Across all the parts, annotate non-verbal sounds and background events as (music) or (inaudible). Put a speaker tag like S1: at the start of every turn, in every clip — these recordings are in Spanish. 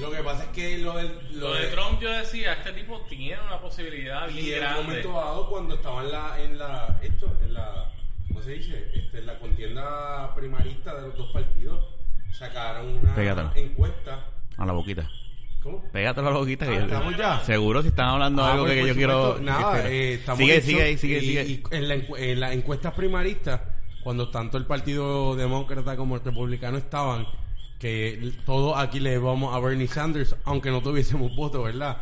S1: Lo que pasa es que lo, del,
S2: Lo de Trump yo decía, este tipo tiene una posibilidad
S1: Y
S2: bien
S1: en un
S2: grande.
S1: momento dado, cuando estaba en la, en la, esto, en la, ¿cómo se dice? Este, en la contienda primarista de los dos partidos, sacaron una
S3: Pégatelo.
S1: encuesta.
S3: A la boquita.
S1: ¿Cómo?
S3: Pégatelo a la boquita. que
S1: Ah,
S3: yo-
S1: ¿estamos ya?
S3: Seguro si están hablando de
S1: Ah,
S3: algo
S1: pues,
S3: que yo quiero.
S1: Nada,
S3: que-
S1: eh, estamos
S3: sigue, sigue, sigue,
S1: y,
S3: sigue.
S1: y en, la en las encuestas primaristas, cuando tanto el Partido Demócrata como el Republicano estaban, que todos aquí le vamos a Bernie Sanders, aunque no tuviésemos (laughs) voto, ¿verdad?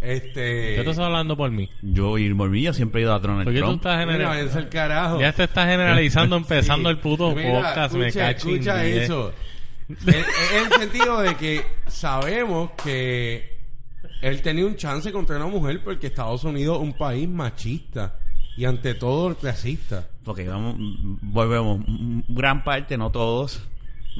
S1: Este.
S2: ¿Qué tú estás hablando por mí?
S3: Yo y por mí, yo siempre he ido a Donald
S2: ¿Por qué tú
S3: Trump.
S2: estás generalizando?
S1: al carajo.
S2: Ya te estás generalizando (laughs) empezando
S1: Sí.
S2: el puto
S1: Mira,
S2: podcast, me
S1: escucha,
S2: cacho en
S1: escucha eso. (laughs) En en el sentido de que sabemos que él tenía un chance contra una mujer porque Estados Unidos es un país machista y ante todo racista.
S3: Porque vamos, volvemos. Gran parte, no todos.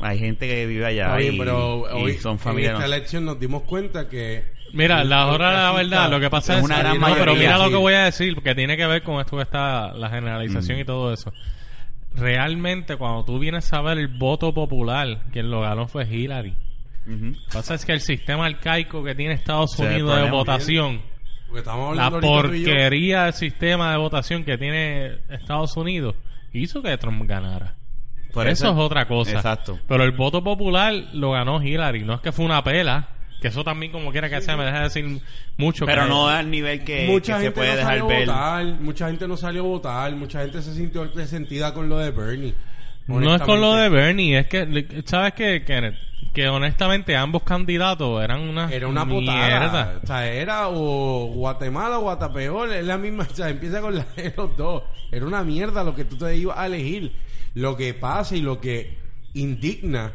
S3: Hay gente que vive allá
S1: bien,
S3: y,
S1: pero
S3: y
S1: hoy
S3: son
S1: en
S3: familias.
S1: esta elección nos dimos cuenta que
S2: Mira, la hora de la verdad, lo que pasa
S3: es
S2: es...
S3: una gran
S2: no, pero mira lo que voy a decir, porque tiene que ver con esto que está la generalización
S3: Mm.
S2: y todo eso. Realmente, cuando tú vienes a ver el voto popular, quien lo ganó fue Hillary. Lo que pasa es que el sistema arcaico que tiene Estados Unidos de votación, la porquería del sistema de votación que tiene Estados Unidos, hizo que Trump ganara.
S3: Por
S2: eso,
S3: eso-
S2: es otra cosa.
S3: Exacto.
S2: Pero el voto popular lo ganó Hillary. No es que fue una pela. Que eso también, como quiera que sea, me deja decir mucho.
S3: Pero
S2: que-
S3: no al nivel que,
S1: mucha
S3: que se puede
S1: no
S3: dejar
S1: salió
S3: ver.
S1: votar, mucha gente no salió a votar, mucha gente se sintió resentida con lo de Bernie.
S2: No es con lo de. Bernie. Es que, ¿sabes qué, Kenneth? Que honestamente ambos candidatos eran una.
S1: Era una
S2: mierda.
S1: O sea, era o Guatemala o Guatapeor. Es la misma. (laughs) O sea, empieza con la de los dos. Era una mierda lo que tú te ibas a elegir. Lo que pasa y lo que indigna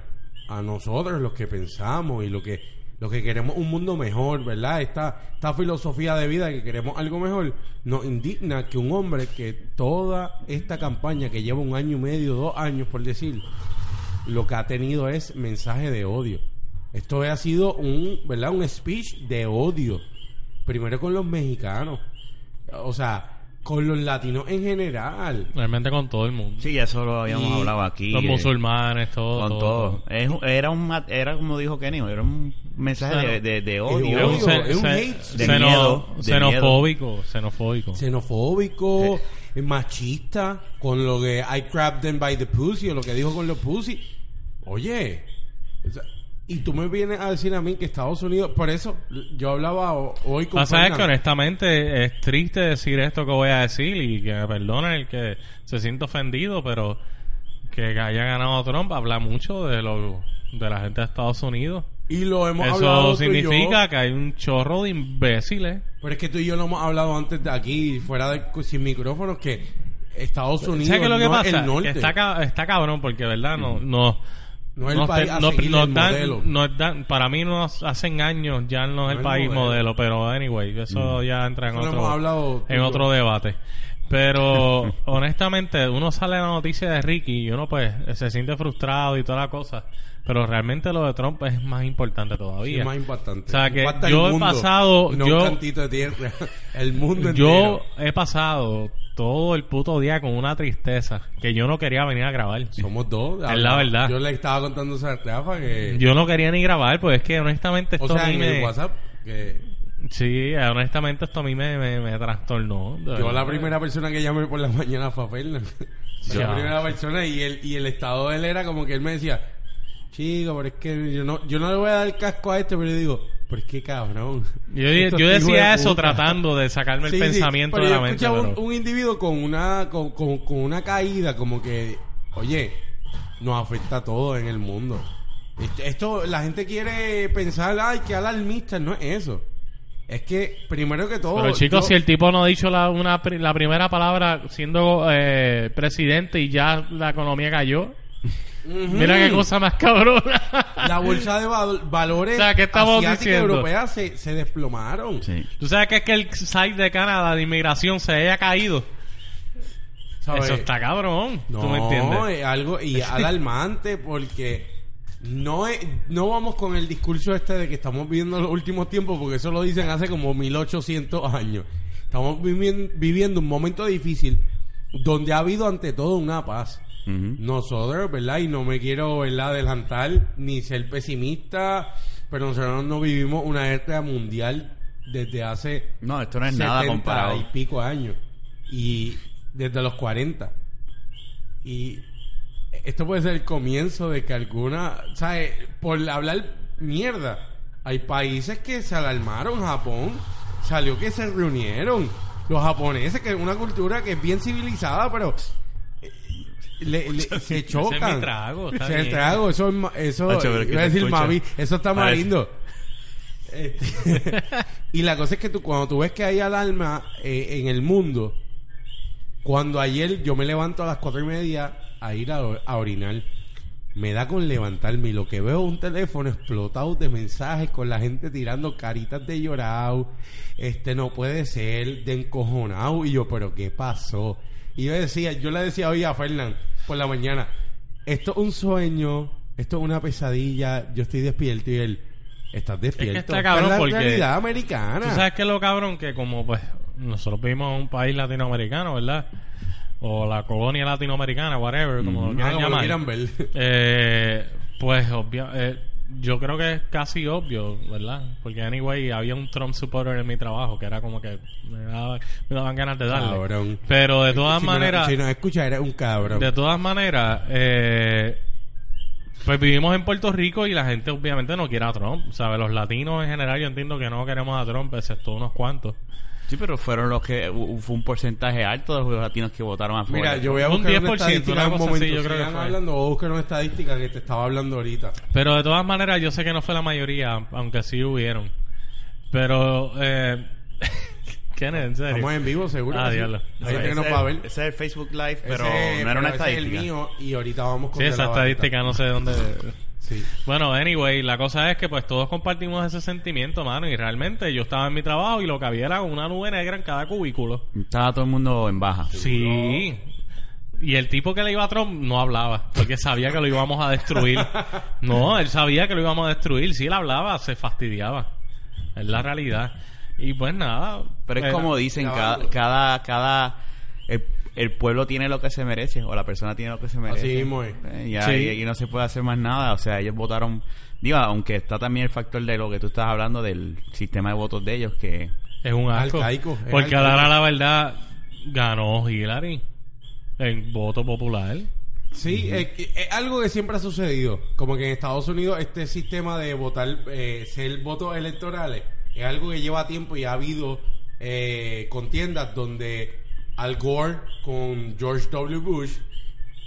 S1: a nosotros, los que pensamos y lo que lo que queremos un mundo mejor, ¿verdad? Esta, esta filosofía de vida que queremos algo mejor, nos indigna que un hombre que toda esta campaña que lleva un año y medio, dos años por decir, lo que ha tenido es mensaje de odio. Esto ha sido un, ¿verdad? Un speech de odio. Primero con los mexicanos. O sea, con los latinos en general.
S2: Realmente con todo el mundo.
S3: Sí, eso lo habíamos
S1: Y
S3: hablado aquí.
S2: Los
S3: eh,
S2: musulmanes, todo.
S3: Con todo. Es era, un, era como dijo Kenny, era un mensaje de, de, de odio.
S2: Es un
S1: es hate.
S3: De miedo, de
S2: xenofóbico, xenofóbico.
S1: Xenofóbico, machista, con lo que I grabbed them by the pussy, o lo que dijo con los pussy. Oye, o sea, y tú me vienes a decir a mí que Estados Unidos, por eso yo hablaba ho- hoy con
S2: Pasa es que honestamente es triste decir esto que voy a decir y que me perdone el que se siente ofendido, pero que haya ganado Trump habla mucho de lo de la gente de Estados Unidos.
S1: y lo hemos hablado
S2: Eso
S1: y yo.
S2: significa que hay un chorro de imbéciles.
S1: Pero es que tú y yo lo hemos hablado antes de aquí, fuera de sin micrófonos, que Estados Unidos
S2: ¿Sabes qué es lo que
S1: no es
S2: pasa?
S1: el norte.
S2: Que está, está cabrón porque, ¿verdad? No, no,
S1: No es el
S2: nos
S1: país a seguir
S2: nos
S1: el
S2: dan-
S1: modelo.
S2: nos dan- para mí nos hacen años ya no es el
S1: el
S2: país modelo.
S1: modelo.
S2: pero anyway, eso ya entra en
S1: Eso lo
S2: otro,
S1: hemos hablado tú y
S2: en
S1: yo.
S2: otro debate. Pero (laughs) honestamente, uno sale la noticia de Ricky y uno pues se siente frustrado y toda la cosa. Pero realmente lo de Trump es más importante todavía.
S1: es más importante.
S2: O sea, que
S1: Impacta el
S2: yo he
S1: mundo,
S2: pasado-
S1: no
S2: yo-
S1: un cantito de tierra, (laughs) el mundo
S2: Yo
S1: entero.
S2: he pasado todo el puto día con una tristeza que yo no quería venir a grabar.
S1: Somos dos.
S2: Es la verdad.
S1: Yo le estaba contando a Rafa que...
S2: Yo no quería ni grabar, pues es que honestamente esto
S1: o sea,
S2: a mí
S1: en
S2: me...
S1: el WhatsApp, que
S2: Sí, honestamente esto a mí me, me, me trastornó.
S1: yo la primera persona que llamé por la mañana fue a Fernan. Yo la primera persona y el, y el estado de él era como que él me decía, chico, pero es que yo no, yo no le voy a dar casco a este, pero yo digo, pero es que cabrón.
S2: Yo, yo
S1: de
S2: decía eso
S1: puta.
S2: tratando de sacarme
S1: Sí,
S2: el
S1: sí,
S2: pensamiento de la mente.
S1: escuchaba
S2: pero-
S1: un, un individuo con una con, con- con una caída como que oye nos afecta a todos en el mundo esto, esto, la gente quiere pensar ay que alarmista no es eso es que primero que todo
S2: Pero chicos,
S1: yo-
S2: si el tipo no ha dicho la, una, la primera palabra siendo eh, presidente y ya la economía cayó, Mira qué cosa más cabrona.
S1: la bolsa de val- valores
S2: O sea, ¿qué estamos diciendo?
S1: europea se, se desplomaron
S3: Sí.
S2: Tú sabes que es que el site de Canadá de inmigración se haya caído.
S1: ¿sabes?
S2: Eso está cabrón.
S1: No,
S2: ¿Tú me entiendes?
S1: es algo y alarmante porque no es, no vamos con el discurso este de que estamos viviendo los últimos tiempos porque eso lo dicen hace como 1800 años. Estamos viviendo, viviendo un momento difícil donde ha habido ante todo una paz. Nosotros, ¿verdad? Y no me quiero, ¿verdad? Adelantar ni ser pesimista pero nosotros no vivimos una guerra mundial desde hace
S3: No, esto no es nada
S1: 70
S3: comparado.
S1: y pico años. Y desde los 40. Y esto puede ser el comienzo de que alguna, ¿sabes? Por hablar mierda, hay países que se alarmaron. Japón salió que se reunieron. Los japoneses, que es una cultura que es bien civilizada, pero le- le- se chocan.
S2: Ese es mi trago, está
S1: Ese es el trago, eso, eso
S3: que
S1: iba a decir
S3: escucha.
S1: mami, eso está lindo. Este, (laughs) y la cosa es que tú, cuando tú ves que hay alarma eh, en el mundo, cuando ayer yo me levanto a las cuatro y media a ir a, a orinar, me da con levantarme y lo que veo es un teléfono explotado de mensajes con la gente tirando caritas de llorado, este no puede ser, de encojonado, y yo, pero ¿qué pasó? Y yo decía, yo le decía hoy a Fernán por la mañana, esto es un sueño, esto es una pesadilla, yo estoy despierto y él, estás despierto.
S2: está
S1: Esta
S2: cabrón
S1: es la realidad americana.
S2: Tú sabes que lo cabrón que como pues nosotros vivimos en un país latinoamericano, ¿verdad? O la colonia latinoamericana, whatever, como lo
S1: Ah,
S2: quieran
S1: como lo
S2: llamar.
S1: quieran ver.
S2: Eh, pues obvio, eh, yo creo que es casi obvio, ¿verdad? Porque anyway, había un Trump supporter en mi trabajo que era como que me, daba- me daban ganas de darle.
S1: Cabrón.
S2: Pero de todas
S1: si
S2: maneras,
S1: si nos escucha, eres un cabrón.
S2: de todas maneras, eh, pues vivimos en Puerto Rico y la gente obviamente no quiere a Trump. ¿Sabes? Los latinos en general yo entiendo que no queremos a Trump, excepto unos cuantos.
S3: Sí, pero fueron los que... Fue un porcentaje alto de los latinos que votaron a favor.
S1: Mira, yo voy a
S2: Un
S1: buscar
S2: 10%,
S1: una estadística
S2: una
S1: en un momento.
S2: así, yo creo que fue.
S1: hablando, voy a buscar una estadística que te estaba hablando ahorita.
S2: Pero de todas maneras, yo sé que no fue la mayoría, aunque sí hubieron. Pero, eh, (laughs) Kenneth, en serio.
S1: Estamos en vivo, seguro.
S2: Ah, diablo.
S1: Hay gente
S3: Ese
S1: que nos
S3: es-
S1: va a ver.
S3: Ese es el Facebook Live, pero
S1: Ese-
S3: no era una
S1: pero ese es el
S3: estadística.
S1: mío y ahorita vamos con
S2: Sí, esa estadística no sé de dónde.
S1: Sí.
S2: Bueno, anyway, la cosa es que pues todos compartimos ese sentimiento, mano. Y realmente yo estaba en mi trabajo y lo que había era una nube negra en cada cubículo.
S3: Estaba todo el mundo en baja.
S2: Sí. Y el tipo que le iba a Trump no hablaba, porque sabía que lo íbamos a destruir. (laughs) No, él sabía que lo íbamos a destruir. Si él hablaba, se fastidiaba. Es la realidad. Y pues nada.
S3: Pero es
S2: era-
S3: como dicen, cada, cada, cada el, el pueblo tiene lo que se merece, o la persona tiene lo que se merece.
S1: Así mismo es.
S3: Eh, ya,
S2: Sí.
S3: y, y no se puede hacer más nada. O sea, ellos votaron, digo, aunque está también el factor de lo que tú estás hablando del sistema de votos de ellos, que
S2: Es un asco.
S1: Arcaico, es
S2: Porque
S1: arcaico.
S2: ahora la verdad ganó Hillary en voto popular.
S1: Sí, es, que- es algo que siempre ha sucedido. Como que en Estados Unidos este sistema de votar, eh, ser votos electorales, es algo que lleva tiempo y ha habido eh, contiendas donde Al Gore con George W. Bush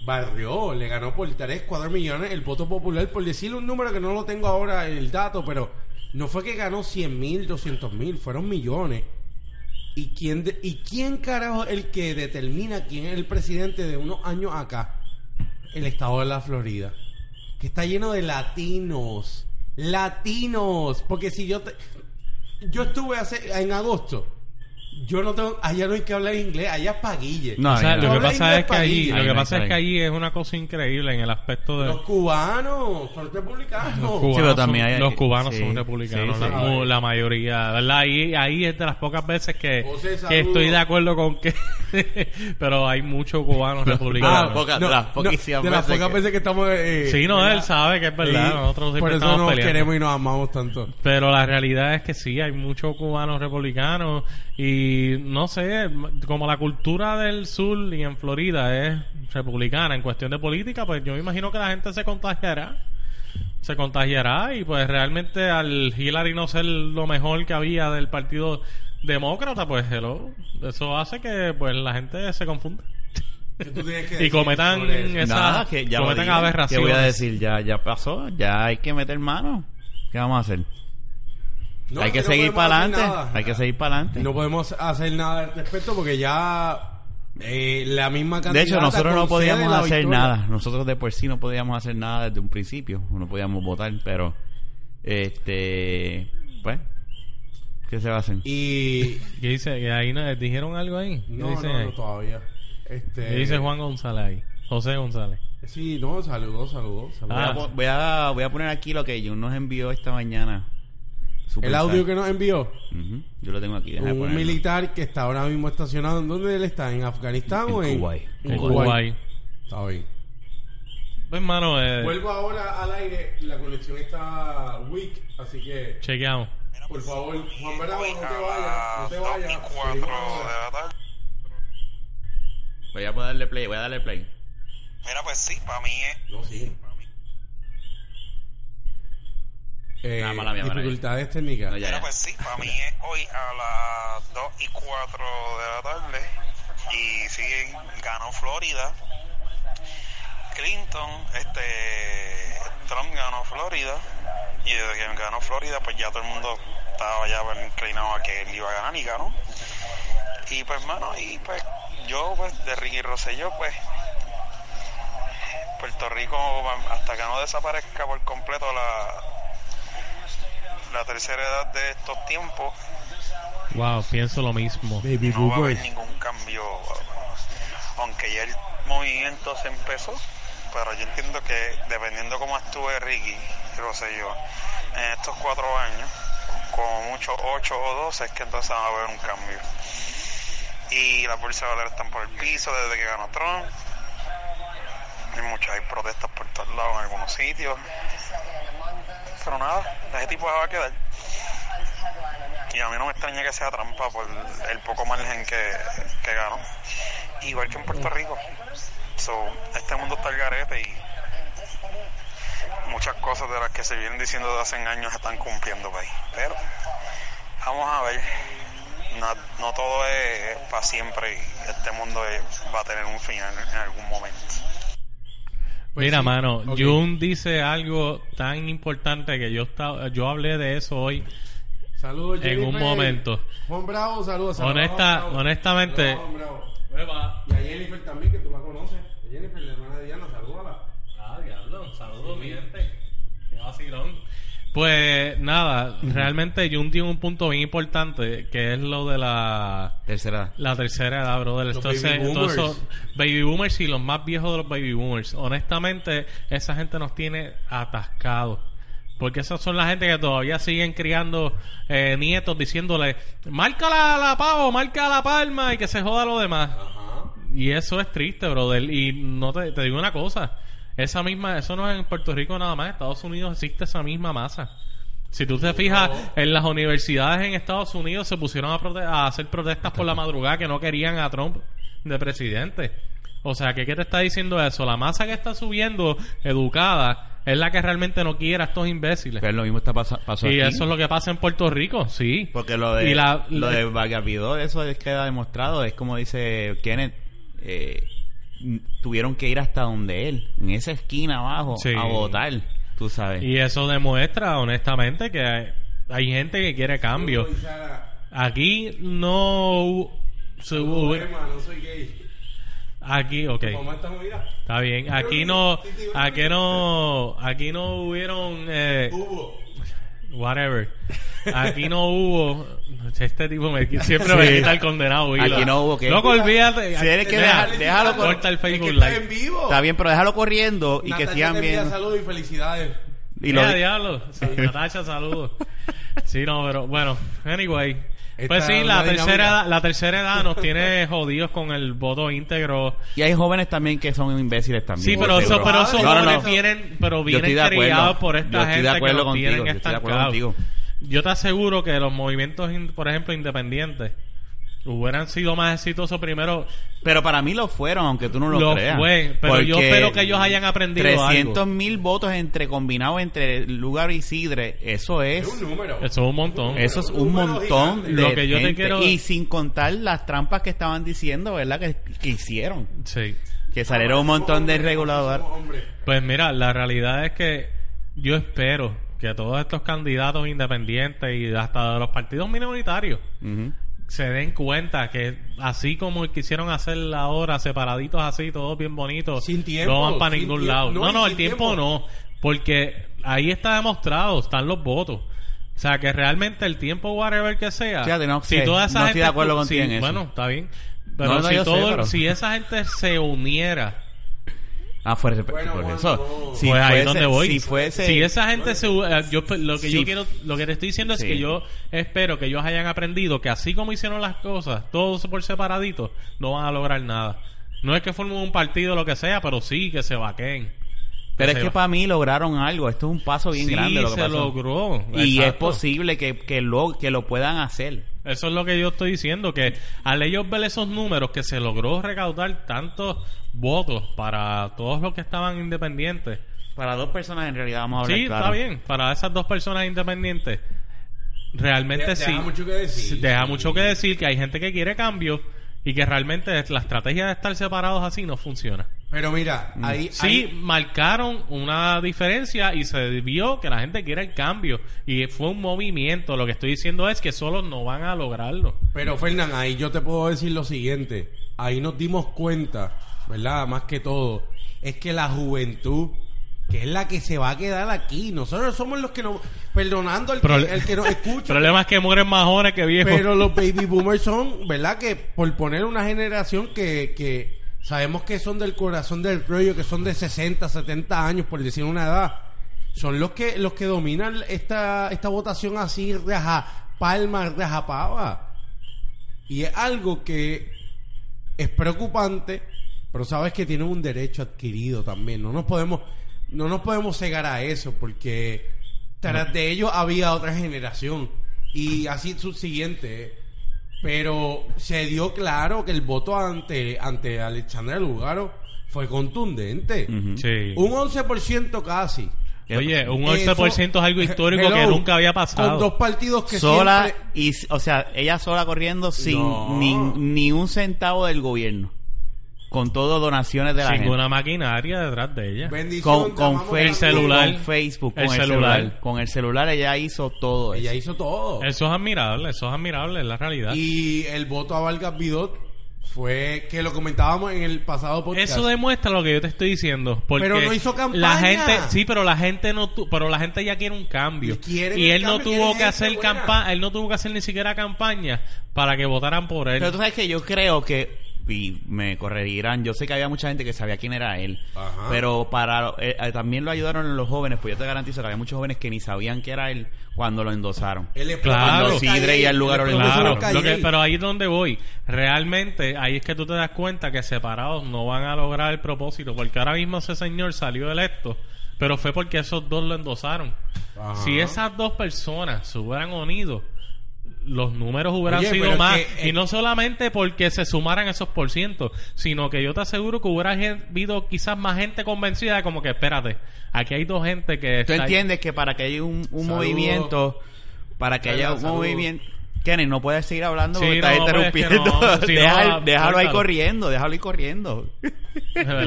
S1: barrió, le ganó por 3, 4 millones el voto popular, por decirle un número que no lo tengo ahora el dato, pero no fue que ganó 100 mil, 200 mil, fueron millones. ¿Y quién, ¿Y quién carajo el que determina quién es el presidente de unos años acá? El estado de la Florida. Que está lleno de latinos. Latinos. Porque si yo te... Yo estuve hace, en agosto. Yo no tengo... Allá no hay que hablar inglés. Allá es paguille.
S3: No,
S2: o sea,
S3: ahí
S2: lo
S3: no.
S2: que pasa es que allí, lo que
S3: no
S2: pasa es que allí es una cosa increíble en el aspecto de
S1: Los cubanos son republicanos.
S2: Los
S3: Sí, pero
S2: cubanos,
S3: también
S2: son,
S3: hay-
S2: los cubanos
S3: sí,
S2: son republicanos,
S3: sí, sí.
S2: La, mu- la mayoría, ¿verdad? Ahí, ahí es de las pocas veces que,
S1: José,
S2: que estoy de acuerdo con que... (laughs) pero hay muchos cubanos republicanos.
S3: Ah, poca- las poquísimas
S1: de las pocas
S3: que-
S1: veces que estamos... eh,
S2: sí, no,
S1: ¿verdad?
S2: él sabe que es verdad,
S1: Sí,
S2: nosotros siempre
S1: Por eso nos
S2: peleando.
S1: queremos y nos amamos tanto.
S2: Pero la realidad es que sí, hay muchos cubanos republicanos y no sé, como la cultura del sur y en Florida es republicana en cuestión de política, pues yo me imagino que la gente se contagiará. Se contagiará y pues realmente al Hillary no ser lo mejor que había del partido demócrata, pues hello, eso hace que pues la gente se confunda
S1: ¿Qué tú tienes que
S2: y cometan
S1: sobre eso?
S2: esa,
S3: Nada, que ya
S2: cometan
S3: dije. ¿Qué
S2: aberraciones.
S3: voy a decir? Ya, ya pasó, ya hay que meter mano. ¿Qué vamos a hacer?
S1: No,
S3: hay que
S1: no
S3: seguir
S1: podemos
S3: para
S1: hacer
S3: adelante.
S1: nada.
S3: Hay que seguir para adelante.
S1: No podemos hacer nada al respecto porque ya eh, la misma
S3: De
S1: cantidad
S3: hecho, nosotros no podíamos hacer
S1: victoria.
S3: nada. Nosotros de por sí no podíamos hacer nada desde un principio. No podíamos votar, pero este, pues, ¿qué se va a hacer?
S1: Y
S2: ¿Qué dice? ¿Que ahí no- dijeron algo ahí? ¿Qué
S1: no, no,
S2: ahí?
S1: no todavía. Este,
S2: ¿Qué dice Juan González ahí? José González.
S1: Sí, no, saludos, saludos. saludos.
S3: Voy a
S2: Ah.
S3: voy, a, voy a poner aquí lo que Jun nos envió esta mañana.
S1: El audio que nos envió
S3: Yo lo tengo aquí.
S1: un
S3: ponerlo.
S1: militar que está ahora mismo estacionado. ¿En dónde él está? ¿En Afganistán
S3: En
S1: o en
S3: Kuwait.
S1: en
S2: En
S1: Kuwait?
S2: Kuwait.
S1: Está bien.
S2: Pues, mano, eh,
S1: Vuelvo ahora al aire, la conexión está weak, así que
S2: chequeamos.
S1: por favor, Juan Bravo, no te
S4: a
S1: vayas, no te
S4: las 2 y
S1: vayas.
S4: 4
S1: Seguimos
S4: de
S1: ahora.
S4: la tarde.
S3: Voy a darle play, voy a darle play.
S4: Mira, pues sí, para mí es.
S1: No, sí. Eh,
S3: Ah, mala mía, mala
S1: dificultades técnicas.
S3: No, ya.
S4: pues sí, para mí es hoy a las 2 y 4 de la tarde. Y sí, ganó Florida. Clinton, este. Trump ganó Florida. Y desde que ganó Florida, pues ya todo el mundo estaba ya inclinado a que él iba a ganar y ganó. Y pues, mano, y pues yo, pues, de Ricky Rosselló, pues. Puerto Rico, hasta que no desaparezca por completo la, la tercera edad de estos tiempos,
S2: Wow, pienso lo mismo.
S1: Baby
S4: no va a haber ningún cambio, aunque ya el movimiento se empezó, pero yo entiendo que dependiendo cómo actúe Ricky, Rosselló, en estos cuatro años, como mucho ocho o doce, es que entonces va a haber un cambio. Y las bolsas de valores están por el piso desde que ganó Trump. Hay muchas hay protestas por todos lados en algunos sitios. Pero nada, ese tipo va a quedar. Y a mí no me extraña que sea trampa por el poco margen que, que ganó. Igual que en Puerto Rico. So, este mundo está al garete y muchas cosas de las que se vienen diciendo desde hace años se están cumpliendo. Pero vamos a ver. No, no todo es para siempre y este mundo va a tener un final en algún momento.
S1: Pues
S2: Mira,
S1: sí.
S2: mano,
S1: Ok.
S2: Jun dice algo tan importante que yo estaba, yo hablé de eso hoy.
S1: Saludos,
S2: en un momento.
S1: Juan Bravo, saludos. saludos
S2: Honesta-
S1: Bravo.
S2: honestamente-
S1: Saludos a Juan Bravo. Y a Jennifer también, que tú la conoces. Jennifer, la hermana de Diana, salúdala.
S2: Ah, diablo, saludos, mi gente. Qué vacilón. Pues nada, realmente Jun tiene un punto bien importante que es lo de la
S3: Tercera.
S2: la tercera edad, brother.
S1: Los
S2: Entonces,
S1: baby
S2: entonces,
S1: boomers.
S2: baby boomers y los más viejos de los baby boomers. Honestamente, esa gente nos tiene atascados. Porque esas son la gente que todavía siguen criando eh, nietos diciéndole, marca la, la pavo, marca la palma y que se joda lo demás.
S1: Ajá.
S2: Y eso es triste, brother. Y no te, te digo una cosa. Esa misma, eso no es en Puerto Rico nada más. En Estados Unidos existe esa misma masa. Si tú te fijas, en las universidades en Estados Unidos se pusieron a, prote- a hacer protestas por la madrugada que no querían a Trump de presidente. O sea, ¿qué, ¿qué te está diciendo eso? La masa que está subiendo, educada, es la que realmente no quiere a estos imbéciles.
S3: Pero lo mismo está pasa, pasó
S2: y
S3: aquí.
S2: eso es lo que pasa en Puerto Rico, sí.
S3: Porque lo de,
S2: Y la-
S3: lo de Vagavidó, eso es queda demostrado. Es como dice Kenneth, eh, tuvieron que ir hasta donde él, en esa esquina abajo,
S2: Sí.
S3: a votar, tú sabes.
S2: Y eso demuestra, honestamente, que hay, hay gente que quiere cambio. Aquí no se hubo-
S1: Emma, no soy gay.
S2: aquí, ok,
S1: ¿Cómo está movida?
S2: está bien. Aquí no, aquí no, aquí no hubieron, eh,
S1: Hubo.
S2: Whatever. Aquí no hubo. Este tipo me, siempre me
S3: Sí.
S2: quita el condenado. hilo.
S3: Aquí no hubo, ¿qué?
S2: Loco, olvídate.
S3: Si eres que
S2: Deja-
S3: déjalo
S2: corta el
S1: Es
S2: Facebook
S1: que está
S2: Live.
S1: en vivo.
S3: Está bien, pero déjalo corriendo y que
S1: Natalia
S3: sigan viendo.
S1: saludos y felicidades.
S3: Y lo-
S2: Mira, diablo. (laughs) Natacha, saludos. Sí, no, pero bueno, anyway. Pues sí, la tercera, edad, la tercera edad nos tiene (laughs) jodidos con el voto íntegro.
S3: y hay jóvenes también que son imbéciles también.
S2: Sí, pero, eso, pero esos
S3: No, no,
S2: jóvenes
S3: no.
S2: vienen, pero vienen criados por esta
S3: Yo estoy de
S2: gente que
S3: acuerdo
S2: los
S3: contigo,
S2: tienen
S3: yo estoy de acuerdo contigo.
S2: Yo te aseguro que los movimientos, por ejemplo, independientes, hubieran sido más exitosos primero.
S3: Pero para mí lo fueron, aunque tú no lo,
S2: Lo
S3: creas.
S2: fue, pero yo espero que ellos hayan aprendido
S3: 300
S2: algo.
S3: mil votos entre combinados entre Lugar y Sidre, eso es...
S1: Es un número.
S2: Eso es un montón.
S3: Eso es
S1: Un
S3: montón de
S2: Lo que yo te
S3: gente.
S2: quiero-
S3: Y sin contar las trampas que estaban diciendo, ¿verdad? Que, que hicieron.
S2: Sí.
S3: Que salieron un montón de
S1: hombres.
S2: Pues mira, la realidad es que yo espero que todos estos candidatos independientes y hasta de los partidos minoritarios
S3: Ujú.
S2: Se den cuenta que así como quisieron hacer ahora separaditos así, todos bien bonitos,
S1: Sin tiempo,
S2: no van para ningún lado.
S1: No,
S2: No, el tiempo,
S1: tiempo.
S2: no, porque ahí está demostrado, están los votos. O sea, que realmente el tiempo, whatever que sea,
S3: Fíjate, no
S2: si
S3: sé,
S2: toda esa
S3: no
S2: gente...
S3: estoy de acuerdo
S2: si-
S3: en eso.
S2: Bueno, está bien. Pero
S3: No, no,
S2: si,
S3: sé,
S2: todo,
S3: pero-
S2: si esa gente se uniera
S3: Ah, fuerte,
S1: Bueno,
S3: por eso.
S1: no.
S3: Si
S2: pues ahí es donde voy.
S3: Si fuese...
S2: Si esa gente se yo lo que
S3: Si-
S2: yo quiero lo que te estoy diciendo es que yo espero que ellos hayan aprendido que así como hicieron las cosas, todos por separadito, no van a lograr nada. No es que formen un partido o lo que sea, pero sí que se vaqueen.
S3: Pero es que para mí lograron algo. Esto es un paso bien
S2: sí,
S3: grande. Lo que
S2: se
S3: pasó.
S2: logró.
S3: Y es posible que, que, lo, que lo puedan hacer.
S2: Eso es lo que yo estoy diciendo, que al ellos ver esos números que se logró recaudar tantos votos para todos los que estaban independientes.
S3: Para dos personas en realidad vamos a hablar
S2: Sí,
S3: claro.
S2: está bien, para esas dos personas independientes. Realmente
S1: De-
S2: sí.
S1: deja mucho que decir.
S2: Deja mucho que decir que hay gente que quiere cambio y que realmente la estrategia de estar separados así no funciona.
S1: Pero mira, ahí,
S2: Sí,
S1: ahí-
S2: marcaron una diferencia y se vio que la gente quiere el cambio y fue un movimiento. Lo que estoy diciendo es que solos no van a lograrlo.
S1: Pero Fernán, ahí yo te puedo decir lo siguiente. Ahí nos dimos cuenta, ¿verdad? Más que todo, es que la juventud, que es la que se va a quedar aquí, nosotros somos los que nos... Perdonando al que, el que nos
S2: El (laughs)
S1: escucha.
S2: problema es que mueren más jóvenes que viejos.
S1: Pero los (laughs) baby boomers son, ¿verdad? Que por poner una generación que, que sabemos que son del corazón del rollo, que son de 60, 70 años, por decir una edad, son los que los que dominan esta, esta votación así, raja palma, raja pava. Y es algo que es preocupante, pero sabes que tienen un derecho adquirido también. No nos podemos, no nos podemos cegar a eso, porque tras de ellos había otra generación. Y así subsiguiente. Pero se dio claro que el voto ante, ante Alexandra Lugaro fue contundente.
S3: Ujú.
S2: Sí.
S1: Un 11% casi.
S2: Oye, un
S1: Eso-
S2: 11% es algo (laughs) histórico
S1: Hello,
S2: que nunca había
S1: Con
S2: pasado.
S1: dos partidos que
S3: sola
S1: siempre...
S3: y o sea ella sola corriendo sin
S1: No.
S3: ni, ni un centavo del gobierno con todo donaciones de la
S2: Sin
S3: gente
S2: una maquinaria detrás de ella.
S1: Bendición,
S3: con, con Facebook,
S2: El celular.
S3: con Facebook con
S2: El
S3: el,
S2: celular.
S3: celular. con el celular ella hizo todo
S1: Ella
S3: eso.
S1: hizo todo.
S2: Eso es admirable, eso es admirable, es la realidad.
S1: Y el voto a Vargas Vidot fue que lo comentábamos en el pasado podcast.
S2: Eso demuestra lo que yo te estoy diciendo. Porque
S1: Pero no hizo campaña.
S2: La gente, sí, pero la gente no tu- pero la gente ya quiere un cambio.
S1: Y
S2: Y él no
S1: cambio,
S2: tuvo
S1: quieren
S2: que hacer campaña, él no tuvo que hacer ni siquiera campaña para que votaran por él.
S3: pero tú sabes que yo creo que y me corregirán yo sé que había mucha gente que sabía quién era él
S1: Ajá.
S3: pero para eh, eh, también lo ayudaron los jóvenes pues yo te garantizo que había muchos jóvenes que ni sabían que era él cuando lo endosaron
S1: Él es
S2: Claro.
S3: Sidre y al lugar
S1: profesor
S2: Claro, lo
S1: Calle.
S2: que- pero ahí es donde voy. Realmente, ahí es que tú te das cuenta que separados no van a lograr el propósito. Porque ahora mismo ese señor salió electo, pero fue porque esos dos lo endosaron.
S1: Ajá.
S2: Si esas dos personas se hubieran unido, los números hubieran
S1: Oye,
S2: sido más.
S1: que, eh,
S2: y no solamente porque se sumaran esos por ciento, sino que yo te aseguro que hubiera habido quizás más gente convencida de como que, espérate, aquí hay dos gente que...
S3: tú
S2: está ahí".
S3: entiendes que para que haya un, un movimiento para que haya un movimiento Kenny, no puedes seguir hablando
S2: Sí,
S3: porque estás
S2: no, pues, es que
S3: interrumpiendo.
S2: no. Sí,
S3: Deja-
S2: no,
S3: déjalo ahí corriendo, déjalo ahí corriendo.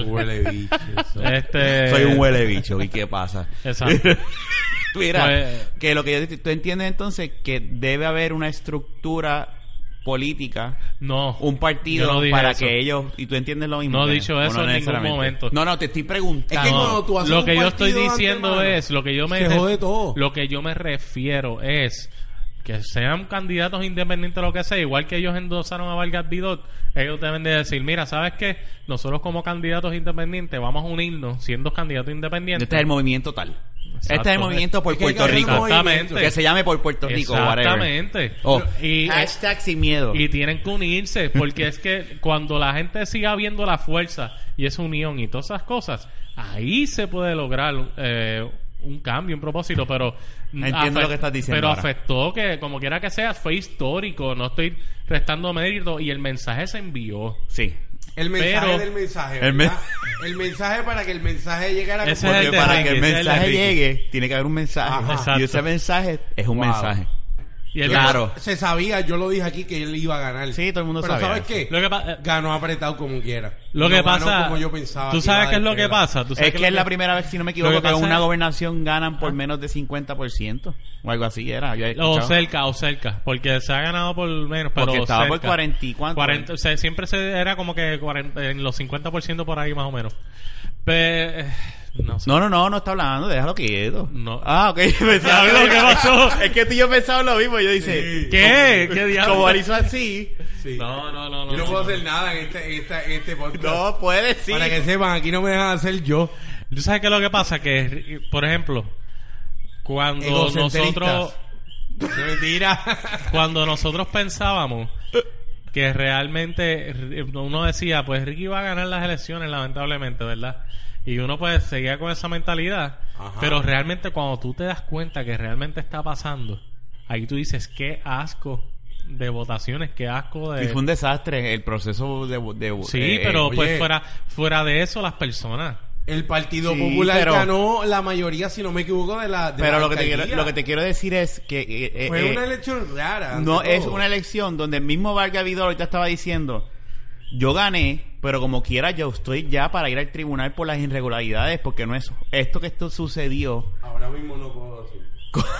S1: Huele bicho.
S2: Este...
S3: Soy un huele bicho, ¿y qué pasa?
S2: Exacto. (laughs)
S3: Mira,
S2: Pues-
S3: que lo que yo tú entiendes entonces que debe haber una estructura política,
S2: No.
S3: un partido
S2: no
S3: para
S2: eso.
S3: que ellos y tú entiendes lo mismo.
S2: No he dicho eso en ningún momento.
S3: No, no, te estoy preguntando.
S1: Es que
S2: No,
S1: cuando tú haces
S2: lo
S1: un
S2: que yo estoy diciendo
S1: antemano,
S2: es, lo que yo me
S1: jode todo.
S2: Lo que yo me refiero es que sean candidatos independientes lo que sea, igual que ellos endosaron a Vargas Vidot, ellos deben de decir, mira, ¿sabes qué? Nosotros como candidatos independientes vamos a unirnos siendo candidatos independientes.
S3: Este es el movimiento tal. Este es el movimiento por Puerto Rico.
S2: Exactamente.
S3: Que se llame por Puerto Rico.
S2: Exactamente.
S3: Oh,
S2: Y-
S3: hashtag sin miedo.
S2: Y tienen que unirse, porque es que cuando la gente siga viendo la fuerza y esa unión y todas esas cosas, ahí se puede lograr eh, un cambio, un propósito, pero...
S3: Entiendo lo que estás diciendo
S2: Pero
S3: ahora.
S2: afectó que, como quiera que sea, fue histórico, no estoy restando mérito y el mensaje se envió.
S3: Sí.
S1: El mensaje
S2: Pero-
S1: del mensaje.
S3: El
S1: ¿verdad?
S3: me-
S1: El, mensaje para que el mensaje llegara
S2: Ese es el
S3: para que el mensaje llegue, tiene que haber un mensaje.
S1: Ajá.
S3: Y ese mensaje es un
S1: Wow.
S3: mensaje.
S2: Y
S3: Claro.
S1: Se sabía, yo lo dije aquí que él iba a ganar.
S3: Sí, todo el mundo
S1: Pero
S3: sabía
S1: ¿sabes
S3: eso.
S1: qué?
S2: Lo que eh,
S1: Ganó apretado como quiera.
S2: Lo
S1: No
S2: que
S1: ganó
S2: pasa,
S1: como yo pensaba
S2: tú sabes qué es lo que pasa, ¿Tú sabes
S3: Es que es la primera vez, si no me equivoco,
S2: que
S3: que, una
S2: es-
S3: gobernación ganan por menos de 50%. O algo así era.
S2: O cerca, o cerca, porque se ha ganado por menos, pero
S3: Porque estaba por
S2: cerca.
S3: 40 y cuánto.
S2: 40, o sea, siempre se era como que 40, en los 50% por ahí más o menos. Pero, no sé.
S3: No, no, no, no está hablando, déjalo quieto.
S2: No.
S3: Ah, ok. (laughs) Pensaba
S2: ¿Sabes lo que pasó?
S3: Es que tú y yo pensaba lo mismo. Yo dice,
S2: ¿Qué? ¿Qué diablo?
S3: como él hizo así,
S1: Sí.
S2: No, no, no, no.
S1: Yo no puedo hacer nada en este, en en este podcast.
S3: no puede sí.
S1: Para que sepan, aquí no me dejan hacer yo.
S2: ¿Tú sabes qué es lo que pasa? Que, por ejemplo, cuando nosotros (laughs)
S1: Mentira.
S2: cuando nosotros pensábamos que realmente uno decía, pues Ricky va a ganar las elecciones, lamentablemente, ¿verdad? Y uno pues seguía con esa mentalidad.
S1: Ajá.
S2: Pero realmente cuando tú te das cuenta que realmente está pasando, ahí tú dices, qué asco de votaciones, qué asco de...
S3: Y fue un desastre el proceso de... de-
S2: Sí,
S3: eh,
S2: pero
S1: oye.
S2: pues fuera, fuera de eso las personas.
S1: El Partido
S3: Sí,
S1: Popular
S3: pero-
S1: ganó la mayoría, si no me equivoco, de la. de
S3: pero
S1: la
S3: lo que, te quiero, lo que te quiero decir es que... eh, eh,
S1: Fue
S3: eh,
S1: una elección rara.
S3: No es una elección donde el mismo Vargas Vidal ahorita estaba diciendo, yo gané, pero como quiera yo estoy ya para ir al tribunal por las irregularidades, porque no es esto que esto sucedió.
S1: Ahora mismo no puedo decir.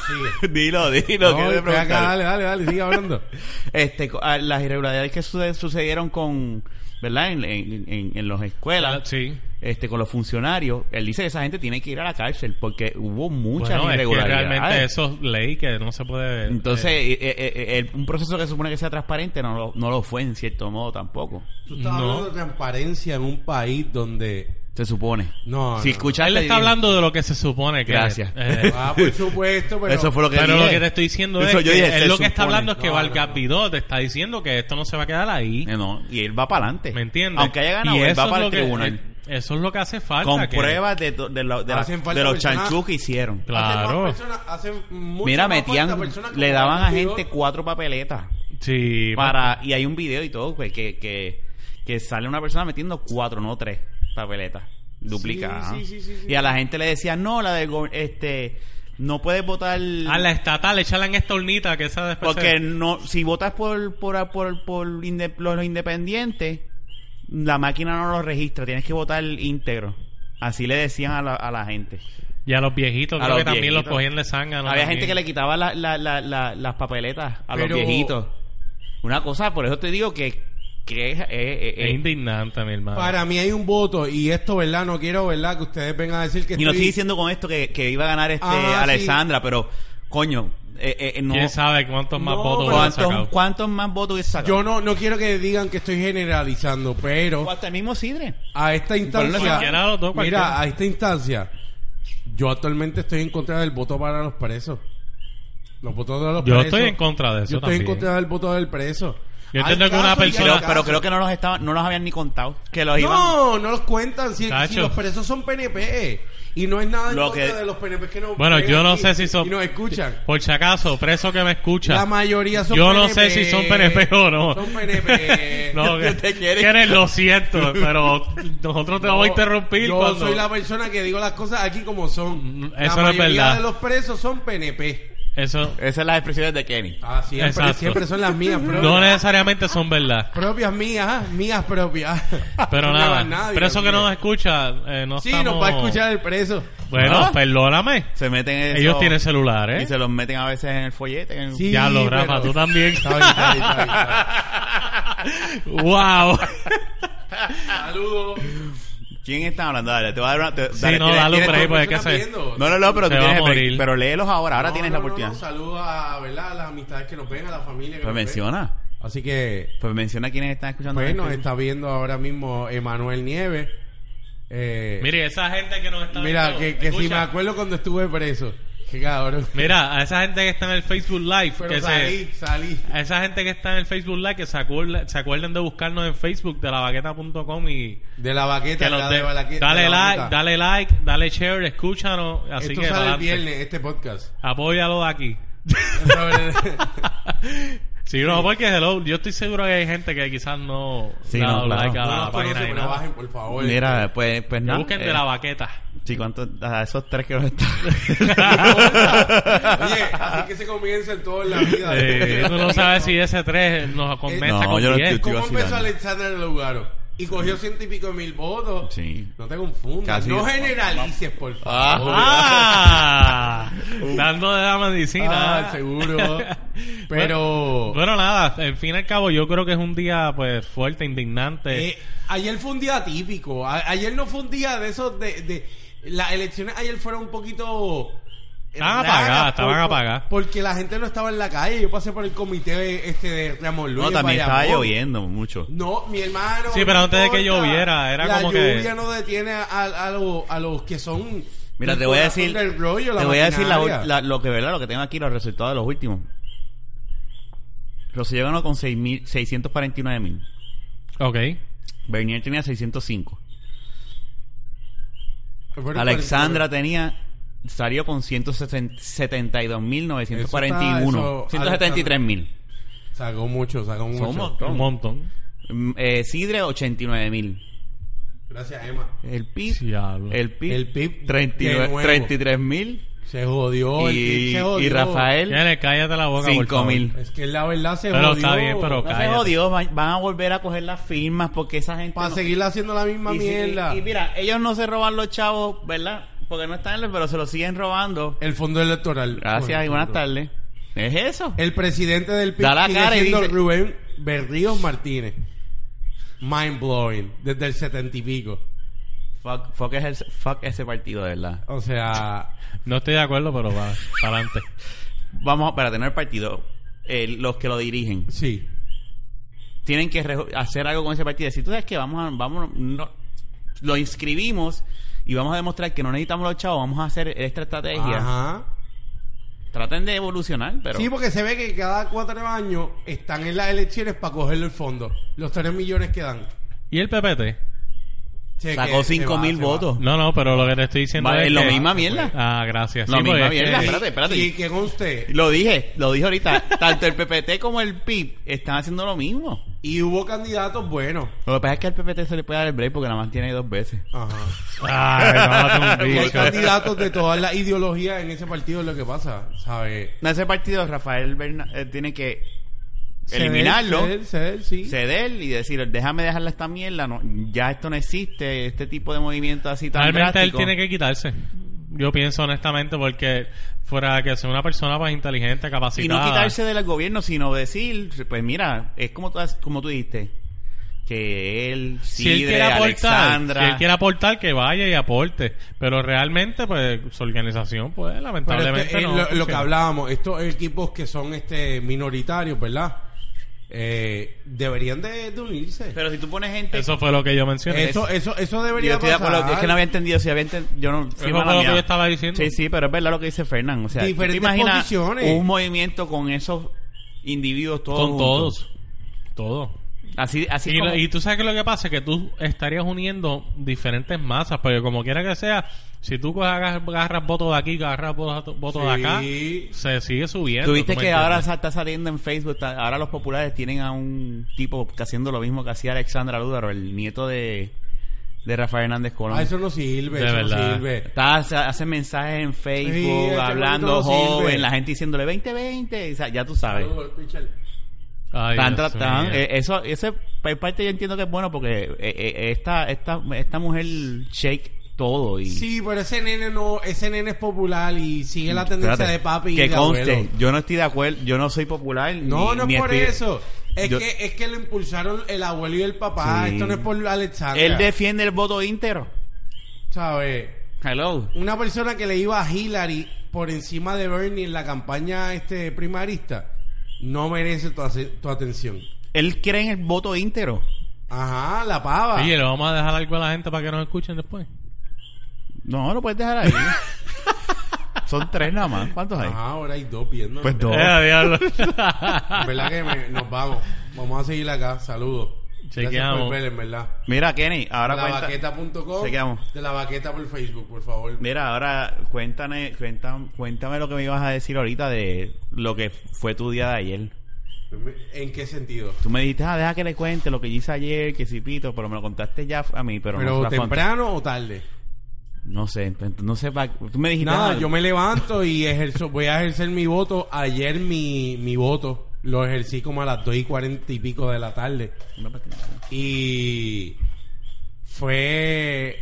S1: Sigue. (laughs)
S3: dilo, dilo,
S1: No,
S3: que
S1: acá, dale, dale, dale, sigue hablando. (laughs)
S3: Este, ah, las irregularidades que suce- sucedieron con, ¿verdad? En, en, en, en las escuelas,
S2: Sí.
S3: este, con los funcionarios, él dice que esa gente tiene que ir a la cárcel porque hubo muchas
S2: Bueno, es que
S3: irregularidades.
S2: realmente eso es ley que no se puede...
S3: Entonces,
S2: eh,
S3: eh, eh, eh, el- un proceso que se supone que sea transparente no lo, no lo fue en cierto modo tampoco.
S1: Tú estás
S2: No.
S1: hablando de transparencia en un país donde.
S3: Se supone.
S1: No,
S3: si
S1: no.
S3: escuchaste
S2: él está hablando de lo que se supone que
S3: Gracias.
S2: eh,
S1: Ah, por (laughs) supuesto, pero.
S3: Eso fue lo que
S2: pero
S3: dije.
S2: lo que te estoy diciendo
S3: Eso
S2: es
S3: yo
S2: que
S3: dije,
S2: él lo que está
S3: supone.
S2: hablando es que
S1: No,
S2: te está diciendo que esto no se va a quedar ahí.
S3: Eh, no, y él va para adelante.
S2: ¿Me entiendes?
S3: Aunque haya ganado,
S2: Y
S3: él
S2: eso
S3: va
S2: es
S3: para
S2: lo
S3: el
S2: que-
S3: tribunal.
S2: eh, Eso es lo que hace falta.
S3: con
S2: que-
S3: pruebas de, de, de, la- los chanchus que hicieron.
S1: Hacen
S2: Claro.
S1: personas- hacen
S3: Mira, metían, le daban a gente cuatro papeletas.
S2: Sí.
S3: para Y hay un video y todo, pues, que, que, que sale una persona metiendo cuatro, no tres papeletas duplicadas.
S1: Sí, sí, sí, sí,
S3: y a la gente le decían, no, la del este, no puedes votar...
S2: A la estatal, echarla en esta hornita que esa después
S3: Porque
S2: se-
S3: no, si votas por, por, por, por inde- los independientes, la máquina no lo registra, tienes que votar íntegro. Así le decían a la, a la gente.
S2: Y a los viejitos,
S3: A
S2: creo
S3: los
S2: que también los cogían de sangre.
S3: Había
S2: También.
S3: gente que le quitaba la- la- la- la- las papeletas a
S1: Pero-
S3: los viejitos. Una cosa, por eso te digo que, que es, es- es-
S2: Es indignante, mi hermano.
S1: Para mí hay un voto y esto, ¿verdad? No quiero, ¿verdad? Que ustedes vengan a decir que
S3: Y no
S1: estoy-
S3: estoy diciendo con esto que, que iba a ganar este
S1: Ah,
S3: Alexandra, pero coño, eh, eh, no.
S2: ¿Quién sabe cuántos más
S1: No,
S2: votos
S3: ¿Cuántos,
S2: sacado?
S3: ¿Cuántos más votos hubiese sacado?
S1: Yo no, no quiero que digan que estoy generalizando, pero
S3: O hasta el mismo Sidre.
S1: a esta instancia...
S2: Los dos,
S1: mira, a esta instancia, yo actualmente estoy en contra del voto para los presos. Los votos de los
S2: Yo
S1: presos.
S2: estoy en contra de eso
S1: Yo estoy en
S2: también.
S1: contra del voto del preso.
S2: Yo entiendo que una persona-
S3: Pero, creo que no los estaban, no los habían ni contado. Que los iban.
S1: No, no los cuentan. Si, los presos son PNP. Y no es nada en
S3: Lo
S1: contra
S3: que-
S1: de los PNP que no
S2: Bueno, yo no sé si son...
S1: Y nos escuchan.
S2: Por si acaso, preso que me escucha.
S1: La mayoría son
S2: Yo
S1: PNP.
S2: no sé si son PNP o no.
S1: Son PNP. (laughs)
S2: No, (laughs) que,
S3: Te.
S2: Kenneth, lo siento, pero nosotros te vamos a interrumpir
S1: Yo
S2: cuando...
S1: soy la persona que digo las cosas aquí como son.
S2: Mm,
S1: la
S2: eso no es
S1: mayoría
S2: verdad.
S1: de los presos son PNP.
S2: Eso
S3: Esas son las expresiones de Kenny.
S1: Ah, siempre,
S2: Exacto.
S1: siempre son las mías propias.
S2: no necesariamente son verdad.
S1: Propias mías, ah, mías propias. (laughs)
S2: Pero
S1: No
S2: nada,
S1: más nadie,
S2: preso que no nos escucha, eh, no
S1: Sí,
S2: estamos...
S1: nos va a escuchar el preso.
S2: Bueno,
S3: ¿Ah?
S2: perdóname.
S3: Se meten eso-
S2: Ellos tienen celular, ¿eh?
S3: Y se los meten a veces en el follete. en-
S1: Sí,
S2: ya lo, Rafa,
S1: pero-
S2: tú también. (laughs)
S1: Está bien, está bien, está bien, está bien. (laughs)
S2: wow.
S1: Saludos.
S3: ¿Quién está hablando? Dale, te voy a dar una. te-
S2: Sí,
S3: dale,
S2: no,
S3: tienes-
S2: dale break,
S3: tu-
S2: porque es que se...
S3: No, no, no, pero tú
S2: a
S3: tienes
S2: morir.
S3: Pero léelos ahora, ahora
S1: No,
S3: tienes
S1: no,
S3: la oportunidad.
S1: no, Saludos a, ¿verdad? a las amistades que nos ven, a la familia que
S3: pues
S1: nos ven.
S3: menciona.
S1: Así que,
S3: Pues menciona quiénes están escuchando.
S1: pues nos está viendo ahora mismo Emanuel Nieves. Eh,
S2: Mire, esa gente que nos está
S1: mira,
S2: viendo,
S1: que, que si me acuerdo cuando estuve preso. Qué cabrón.
S2: Mira, a esa gente que está en el Facebook Live,
S1: Pero
S2: que
S1: salí,
S2: se...
S1: salí.
S2: A esa gente que está en el Facebook Live, que se acuerden, se acuerden de buscarnos en Facebook de lavaqueta.com y
S1: De la baqueta, la
S2: dé-
S1: de
S2: dale
S1: de la
S2: like,
S1: baqueta.
S2: dale like, dale share, escúchanos, así
S1: Esto
S2: que
S1: sale el viernes, este podcast.
S2: apóyalo de aquí. (laughs) (laughs) sí, no, porque hello, yo estoy seguro que hay gente que quizás no
S3: Sí,
S2: le ha
S3: no,
S2: dado
S3: claro.
S2: like a
S1: no
S2: la
S1: los
S2: página
S1: conoce,
S2: nada.
S1: bajen, por favor.
S3: Mira, pues, pues nada.
S2: busquen
S3: eh,
S2: de la baqueta.
S3: Sí, ¿cuántos? A esos tres que nos están. (laughs) (laughs)
S1: Oye, así que se comienza en todo en la vida.
S2: Eh, tú no sabes si ese 3 nos conmesa
S3: No,
S2: con
S3: yo no
S2: 10.
S3: estoy-
S1: ¿Cómo empezó Alexander Lugaro? Y cogió ciento y pico de mil votos.
S3: Sí.
S1: No te confundas.
S3: Casi-
S1: no generalices, por
S3: Ah.
S1: favor.
S2: ¡Ah! (laughs) Dando de la medicina.
S1: Ah, seguro. (laughs) Pero...
S2: Bueno, nada, en fin y al cabo, yo creo que es un día pues fuerte, indignante.
S1: Eh, ayer fue un día típico. A- ayer no fue un día de esos de, de las elecciones ayer fueron un poquito
S2: Estaban apagadas, estaban apagadas.
S1: porque la gente no estaba en la calle. Yo pasé por el comité este de Ramón Luis.
S3: No, también estaba lloviendo mucho.
S1: No, mi hermano.
S2: Sí, pero
S1: no
S2: antes de que lloviera, era
S1: la
S2: como que-
S1: lluvia no detiene a, a, los- a los que son.
S3: Mira, te voy a decir.
S1: del rollo, la
S3: te voy a decir la, la- lo que verdad, lo que tengo aquí, los resultados de los últimos. Rosselló ganó con 6.000 649 mil.
S2: Ok.
S3: Bernier tenía 605.
S1: Bueno,
S3: Alexandra tenía salió con 172.941.
S1: Eso está-
S3: 173.000.
S1: Sacó mucho, sacó mucho.
S3: Son un montón.
S2: Un montón.
S3: Mm, Eh, Sidre 89.000.
S1: Gracias, Emma.
S3: El PIB
S2: Diablo.
S3: el PIB,
S1: El PIB de
S3: 39
S1: nuevo.
S3: 33.000
S1: Se jodió. el PIB
S3: y,
S1: se jodió.
S3: y Rafael
S2: Tiene, cállate la boca, por
S3: 5.000.
S2: favor.
S1: Es que la verdad se
S2: Pero
S1: jodió.
S2: está bien, pero-
S3: No se
S2: cállate.
S3: jodió, va- van a volver a coger las firmas porque esa gente
S1: Para
S3: no-
S1: seguir haciendo la misma
S3: y, si-
S1: mierda.
S3: y mira, ellos no se roban los chavos, ¿verdad? Porque no están en el, pero se los siguen robando.
S1: El fondo electoral.
S3: Gracias
S1: Bueno,
S3: y buenas tardes. Es eso.
S1: El presidente del PIB sigue
S3: cara
S1: siendo
S3: dice-
S1: Rubén Berríos Martínez. Mind blowing. Desde el setenta y pico.
S3: Fuck, fuck ese, fuck ese partido, de verdad.
S1: O sea... (laughs)
S2: No estoy de acuerdo, pero va, para adelante.
S3: Vamos, para tener partido, eh, los que lo dirigen
S1: Sí.
S3: tienen que hacer algo con ese partido. Si tú sabes que vamos a, vamos, no- lo inscribimos y vamos a demostrar que no necesitamos los chavos, vamos a hacer esta estrategia.
S1: Ajá.
S3: Traten de evolucionar, pero
S1: Sí, porque se ve que cada cuatro años están en las elecciones para cogerle el fondo. Los tres millones que dan.
S2: ¿Y el PPT?
S3: Sacó
S1: que se
S3: 5
S1: va,
S3: mil
S1: se va.
S3: votos.
S2: No, no, pero lo que te estoy diciendo es
S3: es lo
S2: que-
S3: misma mierda.
S2: Ah, gracias.
S3: Lo
S2: Sí,
S3: misma
S2: porque es
S3: mierda,
S2: que-
S3: espérate, espérate.
S1: Y que conste.
S3: Lo dije, lo dije ahorita. Tanto el PPT como el PIB están haciendo lo mismo.
S1: Y hubo candidatos buenos.
S3: Lo que pasa es que al PPT se le puede dar el break porque nada más tiene dos veces.
S1: Ajá.
S2: Ay, no, (laughs)
S1: hay candidatos de todas las ideologías en ese partido, es lo que pasa, ¿sabes?
S3: En ese partido, Rafael Berna- eh, tiene que
S1: Ceder,
S3: eliminarlo,
S1: ceder, ceder, sí.
S3: ceder y decir, déjame dejarle esta mierda, no, ya esto no existe, este tipo de movimiento así tan
S2: Realmente él
S3: drástico.
S2: tiene que quitarse. Yo pienso honestamente porque fuera que sea una persona más inteligente,
S3: Y
S2: capacitada.
S3: no quitarse del gobierno, sino decir, pues mira, es como tú, como tú dijiste, que él,
S2: si él quiere aportar,
S3: Alexandra...
S2: si él quiere aportar, que vaya y aporte. Pero realmente, pues, su organización, pues,
S1: Pero
S2: lamentablemente
S1: este, eh,
S2: no.
S1: lo, lo que hablábamos, estos equipos que son este minoritarios, ¿verdad? Eh, deberían de, de unirse.
S3: Pero si tú pones gente...
S2: Eso fue lo que yo mencioné.
S1: eso, eso, eso
S3: yo
S1: debería
S3: acuerdo, es que no había entendido, si había enten- yo no... fui
S2: Eso
S3: mala
S2: fue lo
S3: mía.
S2: que yo estaba diciendo.
S3: Sí, sí, pero es verdad lo que dice Fernán. O sea, ¿tú te
S1: Diferentes
S3: imaginas
S1: posiciones.
S3: un movimiento con esos individuos todos
S2: Con
S3: juntos?
S2: todos. Todos.
S3: Así, así
S2: Y,
S3: como...
S2: lo- y tú sabes que lo que pasa es que tú estarías uniendo diferentes masas, porque como quiera que sea, si tú agarras, votos de aquí, agarras votos, votos de acá,
S1: Sí.
S2: se sigue subiendo.
S3: Tuviste
S2: ¿tú me
S3: que ahora está saliendo en Facebook, está- ahora los populares tienen a un tipo que haciendo lo mismo que hacía Alexandra Lúdaro, el nieto de, de Rafael Hernández Colón.
S1: Ah, eso no sirve,
S2: De
S1: eso
S2: verdad.
S1: no sirve.
S3: Está, hace, mensajes en Facebook,
S1: Sí,
S3: hablando
S1: no
S3: joven,
S1: sirve.
S3: la gente diciéndole 2020, o sea, ya tú sabes.
S2: Ay, Dios
S3: tratando,
S2: mío.
S3: eh, eso, ese por parte yo entiendo que es bueno porque eh, eh, esta, esta, esta mujer shake todo y
S1: Sí, pero ese nene no, ese nene es popular y sigue la tendencia
S3: Espérate,
S1: de papi y
S3: que
S1: de
S3: conste,
S1: abuelo.
S3: yo no estoy de acuerdo, yo no soy popular.
S1: No,
S3: ni-
S1: no
S3: ni
S1: es por
S3: estoy-
S1: eso. Es
S3: Yo-
S1: que es que lo impulsaron el abuelo y el papá.
S3: Sí.
S1: Esto no es por Alexandra.
S3: Él defiende el voto íntegro.
S1: ¿Sabes?
S3: Hello.
S1: Una persona que le iba a Hillary por encima de Bernie en la campaña este primarista no merece tu, ace- tu atención.
S3: Él cree en el voto íntegro.
S1: Ajá, la pava.
S2: Oye, ¿le vamos a dejar algo a la gente para que nos escuchen después?
S3: No, lo puedes dejar ahí. (laughs) Son tres nada más. ¿Cuántos hay?
S1: Ajá, ahora hay dos viendo.
S3: Pues dos.
S2: Eh, diablo.
S1: ¿Verdad que me- nos vamos? Vamos a seguir acá. Saludos. Gracias
S2: Chequeamos.
S1: por ver, en verdad.
S3: Mira, Kenny, ahora
S1: de
S3: cuenta.
S1: lavaqueta.com.
S3: Chequeamos.
S1: De la vaqueta por Facebook, por favor.
S3: Mira, ahora cuéntame, cuéntame, cuéntame lo que me ibas a decir ahorita de lo que fue tu día de ayer.
S1: ¿En qué sentido?
S3: Tú me dijiste, ah, deja que le cuente lo que yo hice ayer, que sí pito, pero me lo contaste ya a mí, pero, no
S1: ¿Pero
S3: lo
S1: temprano o tarde?
S3: No sé, no sé, pa- tú me dijiste...
S1: Nada,
S3: ah,
S1: yo me levanto y ejerzo, voy a ejercer mi voto. Ayer mi, mi voto lo ejercí como a las 2 y 40 y pico de la tarde. Y fue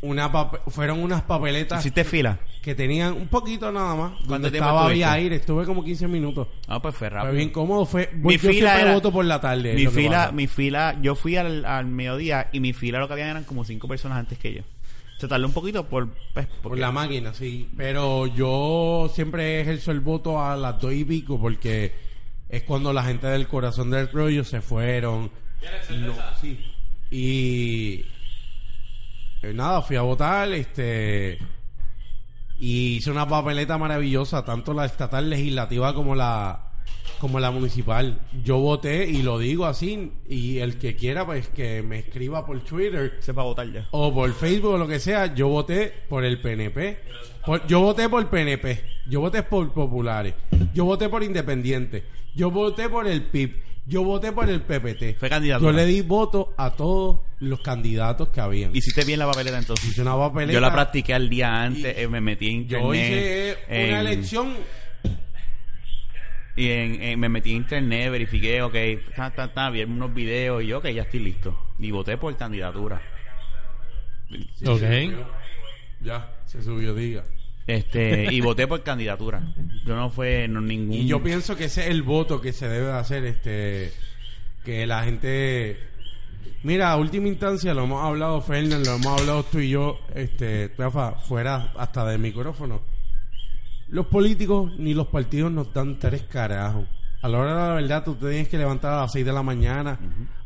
S1: una fueron unas papeletas
S3: ¿Hiciste fila?
S1: que tenían un poquito nada más.
S3: ¿Cuánto
S1: Donde
S3: tiempo
S1: estaba había aire, estuve como 15 minutos.
S3: Ah, pues fue rápido.
S1: Fue bien cómodo, fue
S3: mi
S1: yo
S3: fila era,
S1: voto por la tarde.
S3: mi fila mi fila yo fui al, al mediodía y mi fila lo que habían eran como cinco personas antes que yo se tardó un poquito por pues,
S1: Por la máquina, sí. Pero yo siempre ejerzo el voto a las dos y pico porque es cuando la gente del corazón del rollo se fueron. No, sí. Y eh, nada, fui a votar, este y hice una papeleta maravillosa, tanto la estatal legislativa como la como la municipal. Yo voté y lo digo así y el que quiera pues que me escriba por Twitter
S3: Se va a votar ya.
S1: o por Facebook o lo que sea, yo voté por el PNP. Por- yo voté por PNP. Yo voté por Populares. Yo voté por Independiente. Yo voté por el PIB. Yo voté por el PPT.
S3: Fue candidatura.
S1: Yo le di voto a todos los candidatos que habían.
S3: Hiciste bien la papeleta entonces.
S1: Hice una papeleta.
S3: Yo la practiqué al día antes,
S1: Y-
S3: eh, me metí en internet.
S1: Yo hice una
S3: en-
S1: elección.
S3: Y en, en- me metí en internet, verifiqué, ok, ta, ta, ta, vi unos videos y yo, ok, ya estoy listo. Y voté por candidatura.
S1: Sí,
S2: Ok.
S1: Ya, se subió, diga.
S3: Este, y voté por candidatura. Yo no fue no, ningún.
S1: Y yo pienso que ese es el voto que se debe de hacer, este, que la gente, mira, a última instancia lo hemos hablado Fernan, lo hemos hablado tú y yo, este, Rafa, fuera hasta del micrófono. Los políticos ni los partidos nos dan tres carajos. A la hora de la verdad tú te tienes que levantar a las 6 de la mañana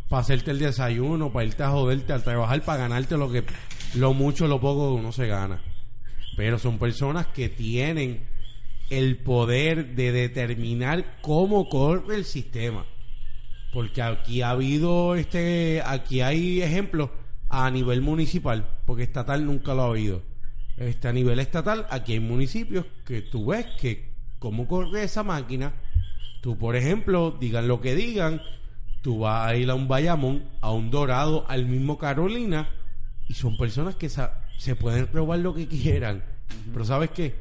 S1: para hacerte el desayuno, para irte a joderte al trabajar, para ganarte lo que, lo mucho, lo poco que uno se gana. Pero son personas que tienen el poder de determinar cómo corre el sistema. Porque aquí ha habido este, aquí hay ejemplos a nivel municipal, porque estatal nunca lo ha habido. Este, a nivel estatal, aquí hay municipios que tú ves que cómo corre esa máquina. Tú, por ejemplo, digan lo que digan, tú vas a ir a un Bayamón, a un Dorado, al mismo Carolina, y son personas que se pueden robar lo que quieran. Pero ¿sabes qué?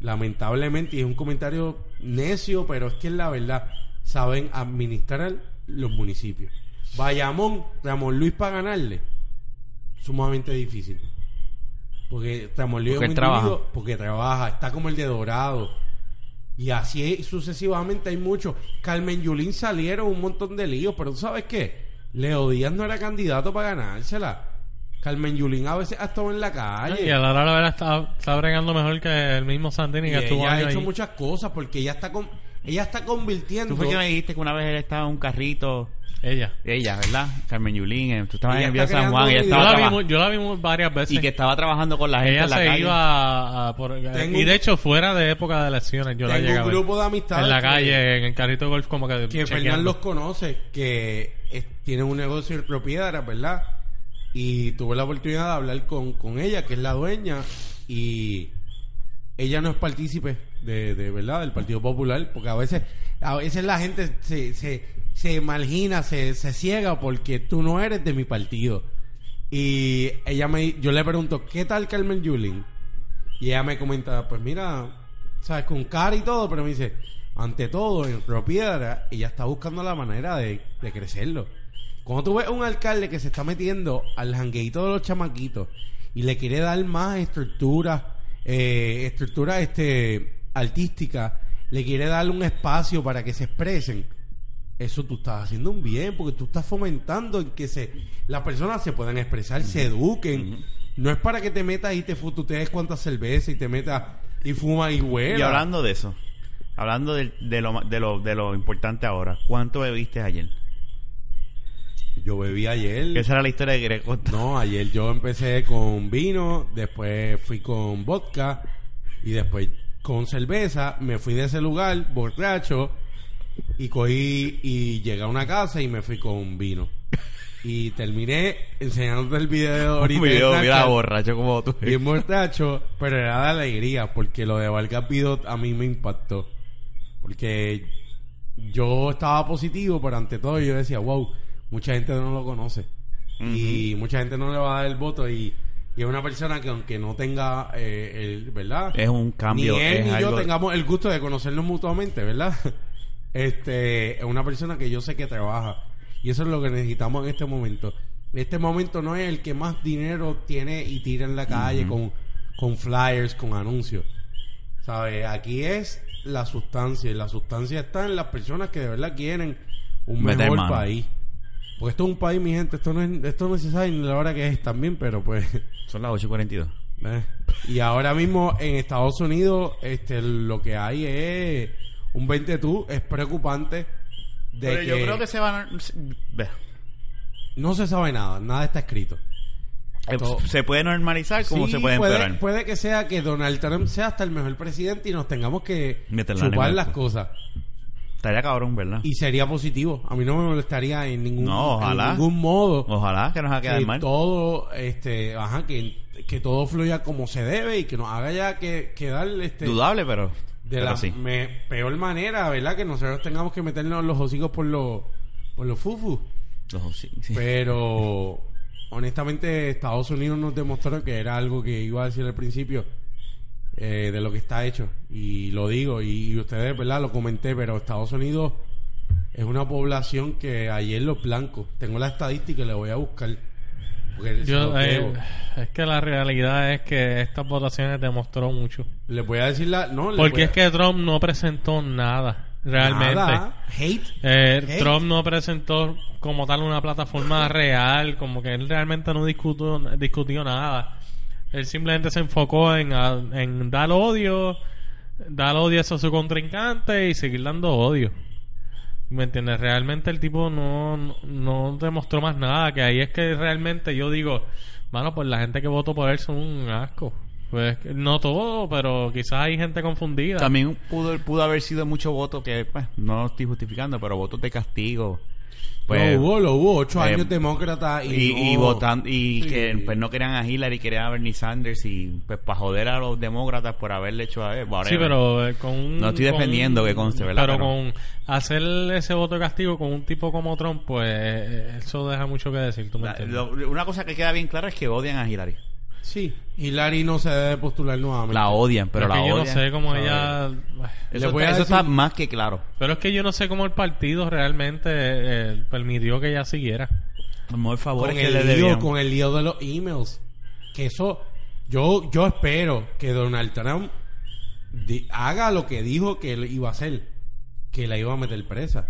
S1: Lamentablemente, y es un comentario necio, pero es que es la verdad, saben administrar los municipios. Bayamón, Ramón Luis para ganarle, sumamente difícil. Porque Luis
S3: Porque
S1: es un
S3: trabaja.
S1: individuo- porque trabaja, está como el de Dorado. Y así sucesivamente hay muchos. Carmen Yulín salieron un montón de líos, pero ¿tú sabes qué? Leo Díaz no era candidato para ganársela. Carmen Yulín a veces ha estado en la calle.
S2: Y a la hora de la verdad está, está bregando mejor que el mismo Santini
S1: Y
S2: que estuvo
S1: ella ha hecho
S2: ahí.
S1: muchas cosas porque ella está con, ella está convirtiendo.
S3: Tú fue que me dijiste que una vez él estaba en un carrito.
S2: Ella.
S3: Ella, ¿verdad? Carmen Yulín. eh, Tú estabas
S1: Ella
S3: en el Vía San Juan. Ella
S1: creando
S2: Yo
S3: estaba
S2: la, vi,
S3: traba-
S2: mu- yo la vi mu- varias veces.
S3: Y que estaba trabajando con la gente
S2: ella
S3: en la
S2: se
S3: calle.
S2: iba a, a por-
S1: Tengo
S2: y
S1: un-
S2: de hecho fuera de época de elecciones yo la
S1: Tengo
S2: llegué a
S1: un grupo de amistades
S2: en la
S1: que-
S2: calle en el carrito de golf como que
S1: que Fernán los conoce, que es- tienen un negocio de propiedad, ¿verdad? Y tuve la oportunidad de hablar con, con ella, que es la dueña, y ella no es partícipe de, de verdad del Partido Popular, porque a veces, a veces la gente se, se, se margina, se, se ciega porque tú no eres de mi partido. Y ella me, yo le pregunto, ¿qué tal Carmen Yulín? Y ella me comenta, pues mira, sabes, con cara y todo, pero me dice, ante todo, en Río Piedra, ella está buscando la manera de, de crecerlo. Cuando tú ves un alcalde que se está metiendo al jangueito de los chamaquitos y le quiere dar más estructura, eh, estructura este, artística, le quiere dar un espacio para que se expresen, eso tú estás haciendo un bien, porque tú estás fomentando en que se las personas se puedan expresar, se eduquen. No es para que te metas y te fututees cuántas cervezas y te metas y fumas y huelas.
S3: Y hablando de eso, hablando de, de lo, de, lo, de lo importante ahora, ¿cuánto bebiste ayer?
S1: Yo bebí ayer.
S3: Esa era la historia de Greco.
S1: No, ayer yo empecé con vino, después fui con vodka y después con cerveza. Me fui de ese lugar borracho y cogí y llegué a una casa y me fui con vino. Y terminé enseñándote el video ahorita.
S3: Un video, mira, borracho como tú.
S1: Bien borracho, pero era de alegría porque lo de Vargas Pidot a mí me impactó. Porque yo estaba positivo, pero ante todo yo decía, wow, mucha gente no lo conoce. Y mucha gente no le va a dar el voto. Y, y es una persona que aunque no tenga, eh, el, ¿verdad?
S3: Es un cambio.
S1: Ni él
S3: es
S1: ni yo tengamos el gusto de conocernos mutuamente, ¿verdad? (laughs) Este, es una persona que yo sé que trabaja. Y eso es lo que necesitamos en este momento. Este momento no es el que más dinero tiene y tira en la calle con, con flyers, con anuncios. ¿Sabes? Aquí es la sustancia. Y la sustancia está en las personas que de verdad quieren un mejor
S3: mano.
S1: país. Porque esto es un país, mi gente. Esto no, es, esto no se sabe ni la hora que es también, pero pues. (laughs)
S3: Son las 8.42.
S1: Eh, Y ahora mismo en Estados Unidos este lo que hay es un 20 tú es preocupante de
S3: Pero
S1: que,
S3: yo creo que se van a... Ve,
S1: no se sabe nada, nada está escrito.
S3: eh,
S1: Todo-
S3: Se puede normalizar como
S1: Sí,
S3: se puede
S1: puede,
S3: empeorar.
S1: puede que sea que Donald Trump sea hasta el mejor presidente y nos tengamos que
S3: Meterla
S1: chupar las cosas.
S3: Estaría cabrón, ¿verdad?
S1: Y sería positivo. A mí no me molestaría en ningún,
S3: No, ojalá.
S1: en ningún modo
S3: Ojalá que nos haga quedar
S1: que
S3: mal.
S1: todo, este, ajá, que, que todo fluya como se debe y que nos haga ya que quedar este,
S3: Dudable, pero.
S1: De la
S3: sí.
S1: me- peor manera, ¿verdad? Que nosotros tengamos que meternos los hocicos por los, por los fufu.
S3: Los- sí, sí.
S1: Pero honestamente Estados Unidos nos demostró que era algo que iba a decir al principio eh, de lo que está hecho. Y lo digo, y, y ustedes, ¿verdad? Lo comenté, pero Estados Unidos es una población que ayer los blancos, tengo la estadística y la voy a buscar. Porque
S2: Yo, eh, es que la realidad es que estas votaciones demostró mucho.
S1: Les voy a decir la... No,
S2: Porque
S1: a-
S2: es que Trump no presentó nada, realmente.
S1: Nada. Hate.
S2: Eh,
S1: Hate.
S2: Trump no presentó como tal una plataforma (laughs) real, como que él realmente no discutió, discutió nada. Él simplemente se enfocó en, en dar odio, dar odio a su contrincante y seguir dando odio. ¿Me entiendes? Realmente el tipo no, no, demostró más nada. Que ahí es que realmente yo digo, mano, pues la gente que votó por él son un asco. Pues no todo, pero quizás hay gente confundida.
S3: También pudo, pudo haber sido mucho voto que, pues, no lo estoy justificando, pero votos de castigo. Pues,
S1: lo hubo, lo hubo. Ocho
S3: eh,
S1: años demócrata y,
S3: y, y
S1: no-
S3: votando y
S1: Sí.
S3: que pues no querían a Hillary querían a Bernie Sanders y pues para joder a los demócratas por haberle hecho a él
S2: Sí, pero eh, con un...
S3: No estoy defendiendo que conste, ¿verdad?
S2: Pero,
S3: Pero-
S2: con hacer ese voto de castigo con un tipo como Trump, pues eh, eso deja mucho que decir, ¿tú me entiendes?
S3: una cosa que queda bien clara es que odian a Hillary
S1: Sí, Hillary no se debe postular nuevamente.
S3: la odian pero
S2: es que
S3: la
S2: yo
S3: odian
S2: no sé cómo ella...
S3: eso,
S1: Le voy a
S3: eso
S1: decir-
S3: está más que claro
S2: Pero es que yo no sé cómo el partido realmente eh, permitió que ella siguiera.
S3: por favor
S1: con
S3: es que
S1: el,
S3: le
S1: lío, con el lío de los emails. Que eso, yo, yo espero que Donald Trump di- haga lo que dijo que él iba a hacer, que la iba a meter presa.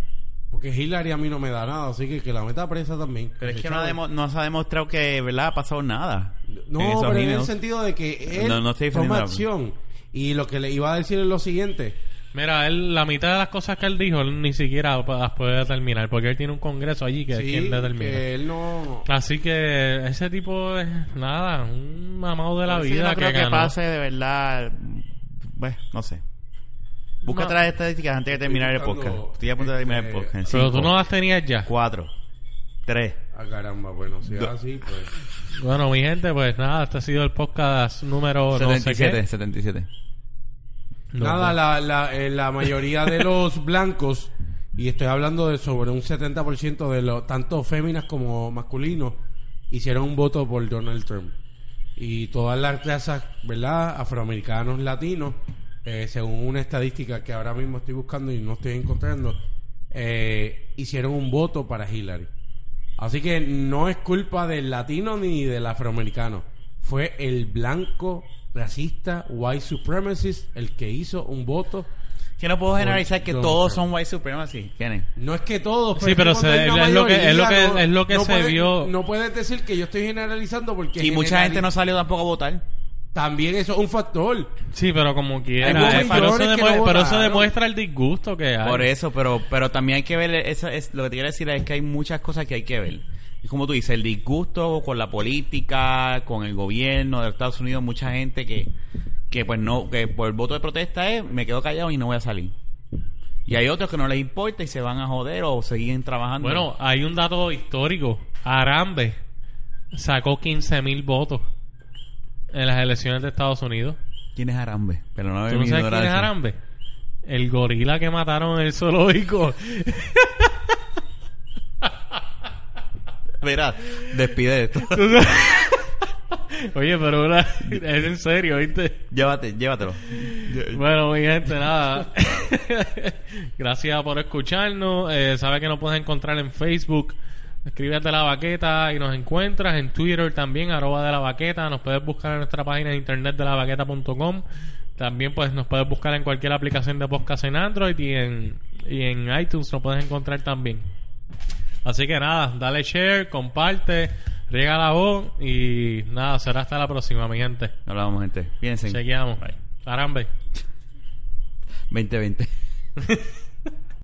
S1: Porque Hillary a mí no me da nada, así que que la meta presa también.
S3: pero es que no, demo- se ha demostrado que verdad ha pasado nada en
S1: No,
S3: esos
S1: pero en el sentido de que él
S3: No, no estoy
S1: toma acción. Y lo que le iba a decir es lo siguiente.
S2: Mira, él, la mitad de las cosas que él dijo, él ni siquiera las puede determinar, porque él tiene un congreso allí que es
S1: sí,
S2: quien determina.
S1: que él no...
S2: Así que ese tipo es nada, un mamado de la
S3: Sí,
S2: vida
S3: no creo
S2: que,
S3: que, pase de verdad pues no sé busca
S2: No.
S3: estadísticas antes de terminar el podcast estoy a punto de terminar el
S1: este,
S3: podcast en
S2: Pero tú no las tenías ya.
S3: cuatro tres
S1: Ah, caramba, bueno, si es así, pues...
S2: Bueno, mi gente, pues nada, este ha sido el podcast número no sé
S3: 77
S2: qué.
S3: 77
S2: No,
S1: Nada,
S2: no.
S1: la, la, eh, la mayoría de los (laughs) blancos, y estoy hablando de sobre un 70% de los, tanto féminas como masculinos, hicieron un voto por Donald Trump. Y todas las razas, ¿verdad? Afroamericanos, latinos, eh, según una estadística que ahora mismo estoy buscando y no estoy encontrando, eh, hicieron un voto para Hillary. Así que no es culpa del latino ni del afroamericano. Fue el blanco racista, white supremacist, el que hizo un voto.
S3: que no puedo generalizar que
S1: Donald
S3: todos
S1: Trump.
S3: son white supremacy ¿quiénes?
S1: No es que todos,
S2: Sí,
S1: es
S2: pero se- es lo que- es lo que- es lo que se vio.
S1: No puedes decir que yo estoy generalizando porque
S3: y mucha gente no salió tampoco a votar
S1: También eso es un factor.
S2: Sí, pero como quiera. Eh, pero, eso
S1: que
S2: demue-
S1: no
S2: pero eso demuestra el disgusto que hay.
S3: Por eso, pero pero también hay que ver, eso es, lo que te quiero decir es que hay muchas cosas que hay que ver. Y como tú dices, el disgusto con la política, con el gobierno de Estados Unidos, mucha gente que, que pues no, que por el voto de protesta es, me quedo callado y no voy a salir. Y hay otros que no les importa y se van a joder o siguen trabajando.
S2: Bueno, hay un dato histórico. Arambe sacó 15 mil votos en las elecciones de Estados Unidos.
S3: ¿quién es Arambe? Pero no
S2: ¿Tú no sabes quién es Arambe? El gorila que mataron en el zoológico.
S3: Mira, despide esto. (laughs)
S2: Oye, pero una- es en serio, ¿viste?
S3: Llévate, llévatelo.
S2: Bueno, mi gente, nada. Gracias por escucharnos. Eh, Sabes que nos puedes encontrar en Facebook. Escríbete la baqueta y nos encuentras en Twitter también, arroba de la baqueta. Nos puedes buscar en nuestra página de internet de la baqueta.com. También pues nos puedes buscar en cualquier aplicación de podcast en Android y en, y en iTunes nos puedes encontrar también. Así que nada, dale share, comparte, riega la voz y nada, será hasta la próxima, mi gente.
S3: Hablamos, gente. Fíjense.
S2: Chequeamos. Arambe. (laughs)
S3: 2020. (laughs)